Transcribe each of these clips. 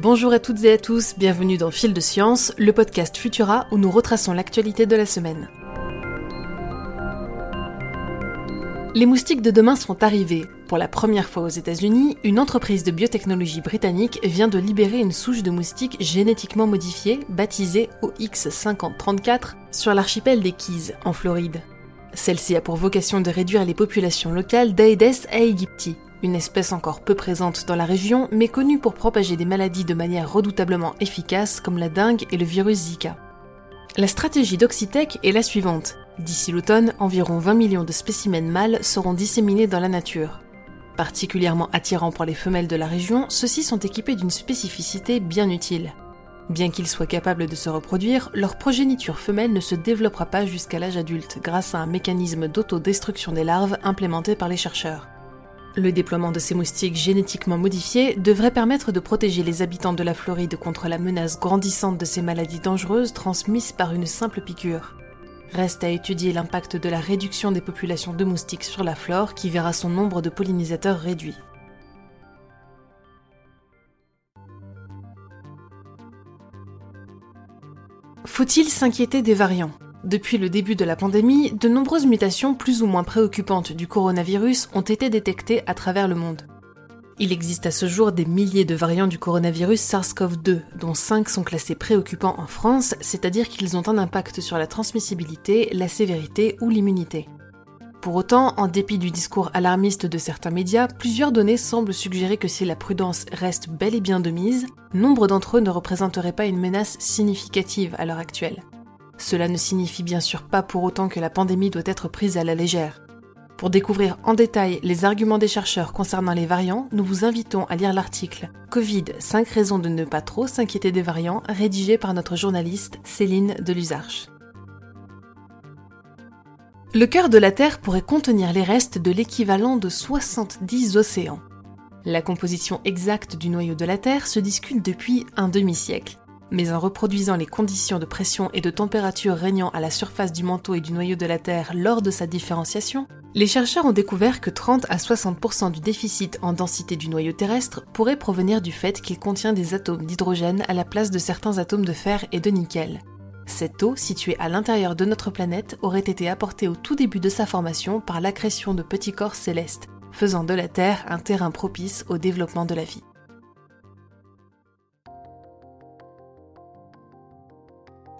Bonjour à toutes et à tous, bienvenue dans Fil de Science, le podcast Futura où nous retraçons l'actualité de la semaine. Les moustiques de demain sont arrivés. Pour la première fois aux États-Unis, une entreprise de biotechnologie britannique vient de libérer une souche de moustiques génétiquement modifiée, baptisée OX5034, sur l'archipel des Keys, en Floride. Celle-ci a pour vocation de réduire les populations locales d'Aedes aegypti, une espèce encore peu présente dans la région, mais connue pour propager des maladies de manière redoutablement efficace comme la dengue et le virus Zika. La stratégie d'Oxitec est la suivante. D'ici l'automne, environ 20 millions de spécimens mâles seront disséminés dans la nature. Particulièrement attirants pour les femelles de la région, ceux-ci sont équipés d'une spécificité bien utile. Bien qu'ils soient capables de se reproduire, leur progéniture femelle ne se développera pas jusqu'à l'âge adulte grâce à un mécanisme d'autodestruction des larves implémenté par les chercheurs. Le déploiement de ces moustiques génétiquement modifiés devrait permettre de protéger les habitants de la Floride contre la menace grandissante de ces maladies dangereuses transmises par une simple piqûre. Reste à étudier l'impact de la réduction des populations de moustiques sur la flore qui verra son nombre de pollinisateurs réduit. Faut-il s'inquiéter des variants? Depuis le début de la pandémie, de nombreuses mutations plus ou moins préoccupantes du coronavirus ont été détectées à travers le monde. Il existe à ce jour des milliers de variants du coronavirus SARS-CoV-2, dont 5 sont classés préoccupants en France, c'est-à-dire qu'ils ont un impact sur la transmissibilité, la sévérité ou l'immunité. Pour autant, en dépit du discours alarmiste de certains médias, plusieurs données semblent suggérer que si la prudence reste bel et bien de mise, nombre d'entre eux ne représenteraient pas une menace significative à l'heure actuelle. Cela ne signifie bien sûr pas pour autant que la pandémie doit être prise à la légère. Pour découvrir en détail les arguments des chercheurs concernant les variants, nous vous invitons à lire l'article Covid 5 raisons de ne pas trop s'inquiéter des variants rédigé par notre journaliste Céline Deluzarche. Le cœur de la Terre pourrait contenir les restes de l'équivalent de 70 océans. La composition exacte du noyau de la Terre se discute depuis un demi-siècle mais en reproduisant les conditions de pression et de température régnant à la surface du manteau et du noyau de la Terre lors de sa différenciation, les chercheurs ont découvert que 30 à 60% du déficit en densité du noyau terrestre pourrait provenir du fait qu'il contient des atomes d'hydrogène à la place de certains atomes de fer et de nickel. Cette eau, située à l'intérieur de notre planète, aurait été apportée au tout début de sa formation par l'accrétion de petits corps célestes, faisant de la Terre un terrain propice au développement de la vie.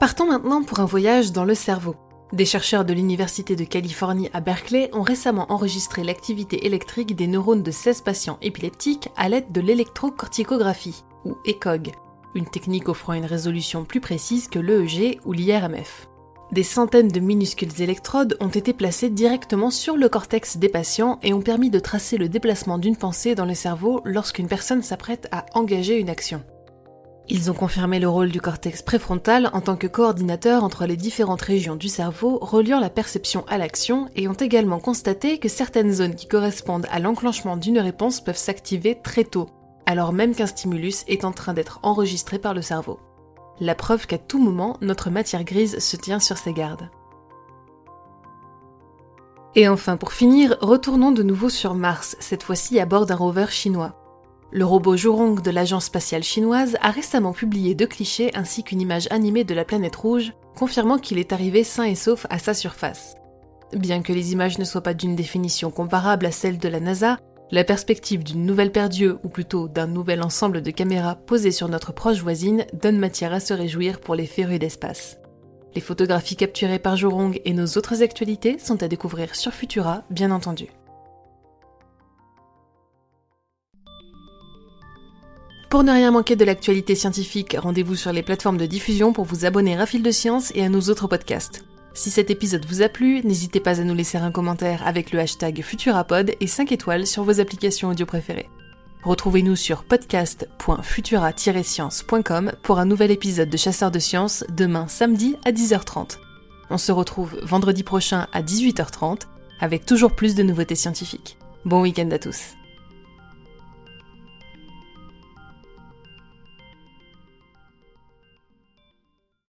Partons maintenant pour un voyage dans le cerveau. Des chercheurs de l'Université de Californie à Berkeley ont récemment enregistré l'activité électrique des neurones de 16 patients épileptiques à l'aide de l'électrocorticographie, ou ECOG, une technique offrant une résolution plus précise que l'EEG ou l'IRMF. Des centaines de minuscules électrodes ont été placées directement sur le cortex des patients et ont permis de tracer le déplacement d'une pensée dans le cerveau lorsqu'une personne s'apprête à engager une action. Ils ont confirmé le rôle du cortex préfrontal en tant que coordinateur entre les différentes régions du cerveau reliant la perception à l'action et ont également constaté que certaines zones qui correspondent à l'enclenchement d'une réponse peuvent s'activer très tôt, alors même qu'un stimulus est en train d'être enregistré par le cerveau. La preuve qu'à tout moment, notre matière grise se tient sur ses gardes. Et enfin, pour finir, retournons de nouveau sur Mars, cette fois-ci à bord d'un rover chinois. Le robot Zhurong de l'agence spatiale chinoise a récemment publié deux clichés ainsi qu'une image animée de la planète rouge, confirmant qu'il est arrivé sain et sauf à sa surface. Bien que les images ne soient pas d'une définition comparable à celle de la NASA, la perspective d'une nouvelle paire d'yeux, ou plutôt d'un nouvel ensemble de caméras posées sur notre proche voisine, donne matière à se réjouir pour les férus d'espace. Les photographies capturées par Zhurong et nos autres actualités sont à découvrir sur Futura, bien entendu. Pour ne rien manquer de l'actualité scientifique, rendez-vous sur les plateformes de diffusion pour vous abonner à Fil de Science et à nos autres podcasts. Si cet épisode vous a plu, n'hésitez pas à nous laisser un commentaire avec le hashtag Futurapod et 5 étoiles sur vos applications audio préférées. Retrouvez-nous sur podcast.futura-science.com pour un nouvel épisode de Chasseurs de Sciences demain samedi à 10h30. On se retrouve vendredi prochain à 18h30 avec toujours plus de nouveautés scientifiques. Bon week-end à tous.